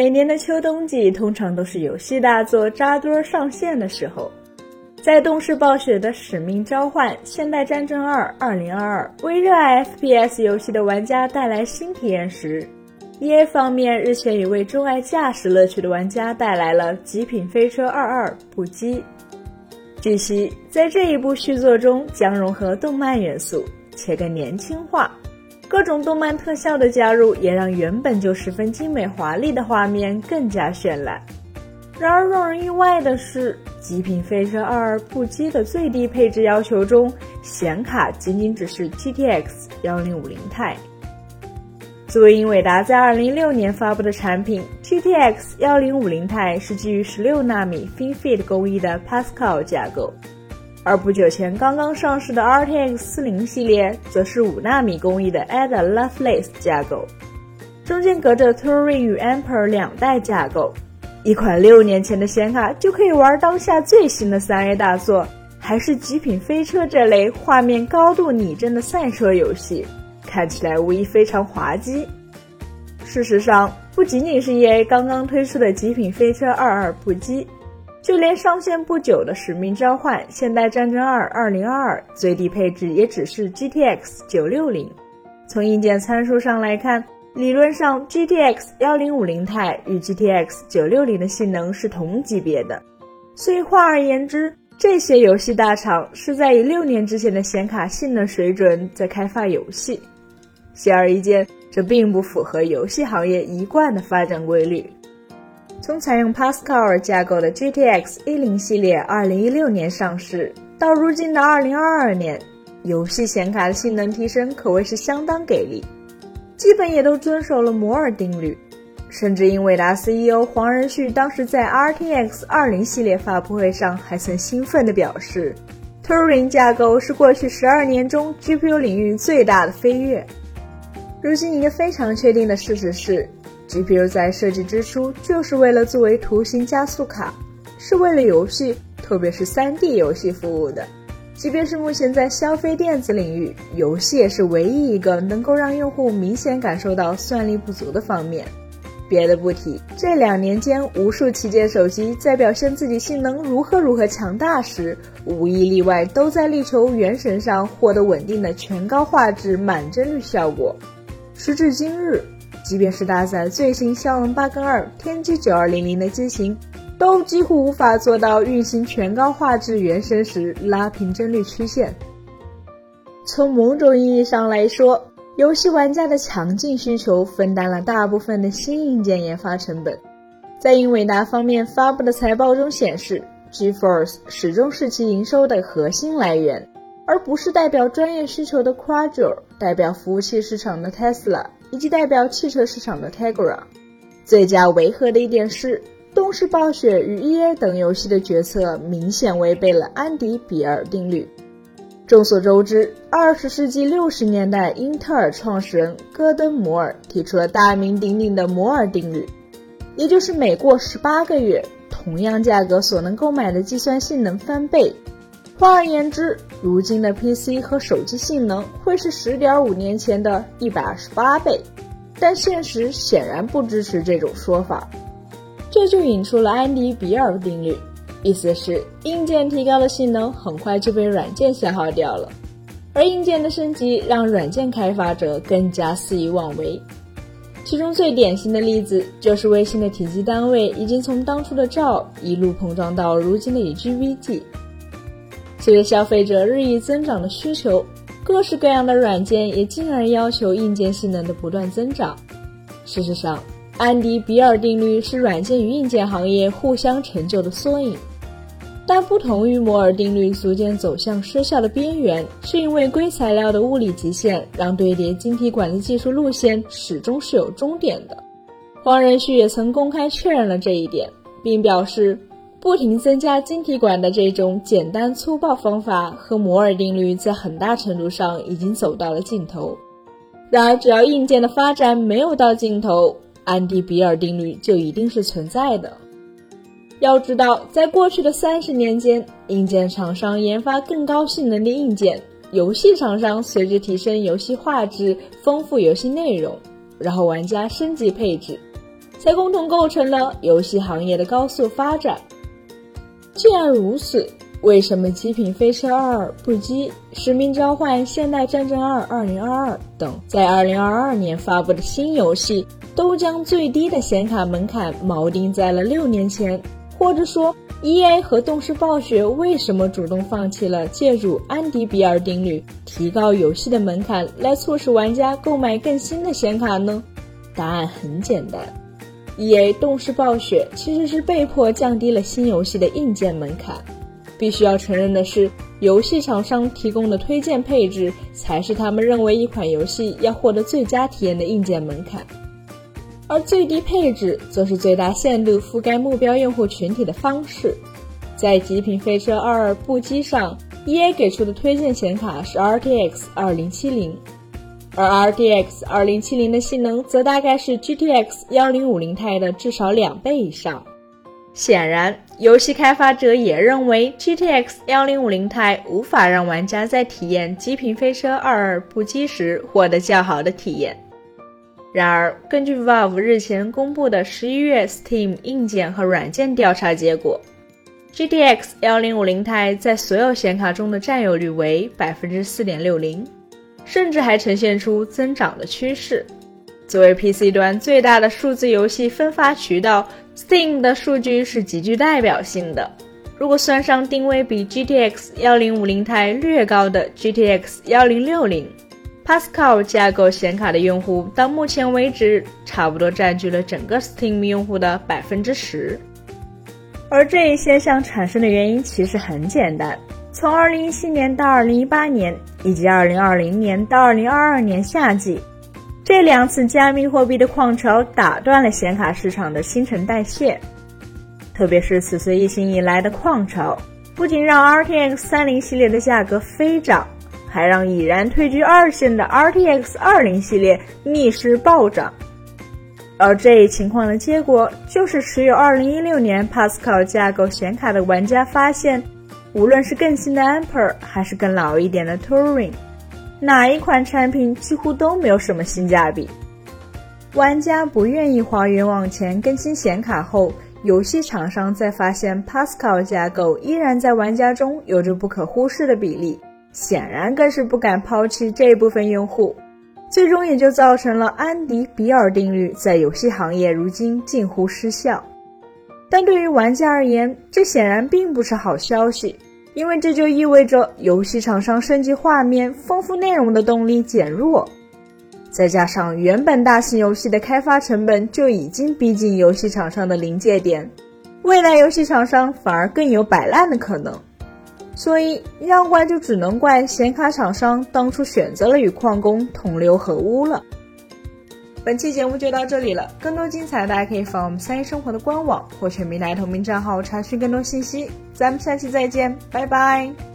每年的秋冬季通常都是游戏大作扎堆上线的时候。在动视暴雪的《使命召唤：现代战争二2022》为热爱 FPS 游戏的玩家带来新体验时，EA 方面日前也为钟爱驾驶乐趣的玩家带来了《极品飞车22：不羁》。据悉，在这一部续作中将融合动漫元素，且更年轻化。各种动漫特效的加入，也让原本就十分精美华丽的画面更加绚烂。然而，让人意外的是，《极品飞车2：不羁》的最低配置要求中，显卡仅仅只是 GTX 1050 Ti。作为英伟达在2016年发布的产品，GTX 1050 Ti 是基于16纳米 FinFET 工艺的 Pascal 架构。而不久前刚刚上市的 RTX 40系列，则是五纳米工艺的 Ada Lovelace 架构，中间隔着 Turing 与 Ampere 两代架构。一款六年前的显卡就可以玩当下最新的三 A 大作，还是极品飞车这类画面高度拟真的赛车游戏，看起来无疑非常滑稽。事实上，不仅仅是 EA 刚刚推出的极品飞车22不羁。就连上线不久的《使命召唤：现代战争二2022》最低配置也只是 GTX 960。从硬件参数上来看，理论上 GTX 1050 Ti 与 GTX 960的性能是同级别的。所以换而言之，这些游戏大厂是在以六年之前的显卡性能水准在开发游戏。显而易见，这并不符合游戏行业一贯的发展规律。从采用 Pascal 架构的 GTX 10系列2016年上市，到如今的2022年，游戏显卡的性能提升可谓是相当给力，基本也都遵守了摩尔定律。甚至英伟达 CEO 黄仁旭当时在 RTX 20系列发布会上还曾兴奋地表示，Turing 架构是过去十二年中 GPU 领域最大的飞跃。如今一个非常确定的事实是。GPU 在设计之初就是为了作为图形加速卡，是为了游戏，特别是 3D 游戏服务的。即便是目前在消费电子领域，游戏也是唯一一个能够让用户明显感受到算力不足的方面。别的不提，这两年间，无数旗舰手机在表现自己性能如何如何强大时，无一例外都在力求原神上获得稳定的全高画质满帧率效果。时至今日。即便是搭载最新骁龙八跟二天玑九二零零的机型，都几乎无法做到运行全高画质原神时拉平帧率曲线。从某种意义上来说，游戏玩家的强劲需求分担了大部分的新硬件研发成本。在英伟达方面发布的财报中显示，GeForce 始终是其营收的核心来源，而不是代表专业需求的 Quadro，代表服务器市场的 Tesla。以及代表汽车市场的 Tegra。最佳违和的一点是，动视暴雪与 EA 等游戏的决策明显违背了安迪·比尔定律。众所周知，二十世纪六十年代，英特尔创始人戈登·摩尔提出了大名鼎鼎的摩尔定律，也就是每过十八个月，同样价格所能购买的计算性能翻倍。换而言之，如今的 PC 和手机性能会是十点五年前的一百二十八倍，但现实显然不支持这种说法。这就引出了安迪·比尔定律，意思是硬件提高的性能很快就被软件消耗掉了，而硬件的升级让软件开发者更加肆意妄为。其中最典型的例子就是微信的体积单位已经从当初的兆一路膨胀到如今的以 GB 计。随着消费者日益增长的需求，各式各样的软件也进而要求硬件性能的不断增长。事实上，安迪·比尔定律是软件与硬件行业互相成就的缩影。但不同于摩尔定律逐渐走向失效的边缘，是因为硅材料的物理极限让堆叠晶体管的技术路线始终是有终点的。黄仁旭也曾公开确认了这一点，并表示。不停增加晶体管的这种简单粗暴方法和摩尔定律在很大程度上已经走到了尽头。然而，只要硬件的发展没有到尽头，安迪·比尔定律就一定是存在的。要知道，在过去的三十年间，硬件厂商研发更高性能的硬件，游戏厂商随着提升游戏画质、丰富游戏内容，然后玩家升级配置。才共同构成了游戏行业的高速发展。既然如此，为什么《极品飞车2》《不羁》《使命召唤：现代战争2 2022》等在2022年发布的新游戏，都将最低的显卡门槛锚定在了六年前？或者说，EA 和动视暴雪为什么主动放弃了借助安迪比尔定律提高游戏的门槛，来促使玩家购买更新的显卡呢？答案很简单，EA 动视暴雪其实是被迫降低了新游戏的硬件门槛。必须要承认的是，游戏厂商提供的推荐配置才是他们认为一款游戏要获得最佳体验的硬件门槛，而最低配置则是最大限度覆盖目标用户群体的方式。在《极品飞车2：不羁》上，EA 给出的推荐显卡是 RTX 2070，而 RTX 2070的性能则大概是 GTX 1050 Ti 的至少两倍以上。显然，游戏开发者也认为 GTX 1050 Ti 无法让玩家在体验《极品飞车2：不羁》时获得较好的体验。然而，根据 Valve 日前公布的十一月 Steam 硬件和软件调查结果，GTX 1050 Ti 在所有显卡中的占有率为百分之四点六零，甚至还呈现出增长的趋势。作为 PC 端最大的数字游戏分发渠道，Steam 的数据是极具代表性的。如果算上定位比 GTX 1050 Ti 略高的 GTX 1060，Pascal 架构显卡的用户到目前为止差不多占据了整个 Steam 用户的百分之十。而这一现象产生的原因其实很简单：从2017年到2018年，以及2020年到2022年夏季。这两次加密货币的矿潮打断了显卡市场的新陈代谢，特别是此次疫情以来的矿潮，不仅让 RTX 30系列的价格飞涨，还让已然退居二线的 RTX 20系列逆势暴涨。而这一情况的结果，就是持有2016年 Pascal 架构显卡的玩家发现，无论是更新的 Ampere，还是更老一点的 Turing。哪一款产品几乎都没有什么性价比，玩家不愿意花冤枉钱更新显卡后，游戏厂商在发现 Pascal 架构依然在玩家中有着不可忽视的比例，显然更是不敢抛弃这部分用户，最终也就造成了安迪比尔定律在游戏行业如今近乎失效。但对于玩家而言，这显然并不是好消息。因为这就意味着游戏厂商升级画面、丰富内容的动力减弱，再加上原本大型游戏的开发成本就已经逼近游戏厂商的临界点，未来游戏厂商反而更有摆烂的可能。所以要怪就只能怪显卡厂商当初选择了与矿工同流合污了。本期节目就到这里了，更多精彩大家可以访我们三一生活的官网或全民来同名账号查询更多信息。咱们下期再见，拜拜。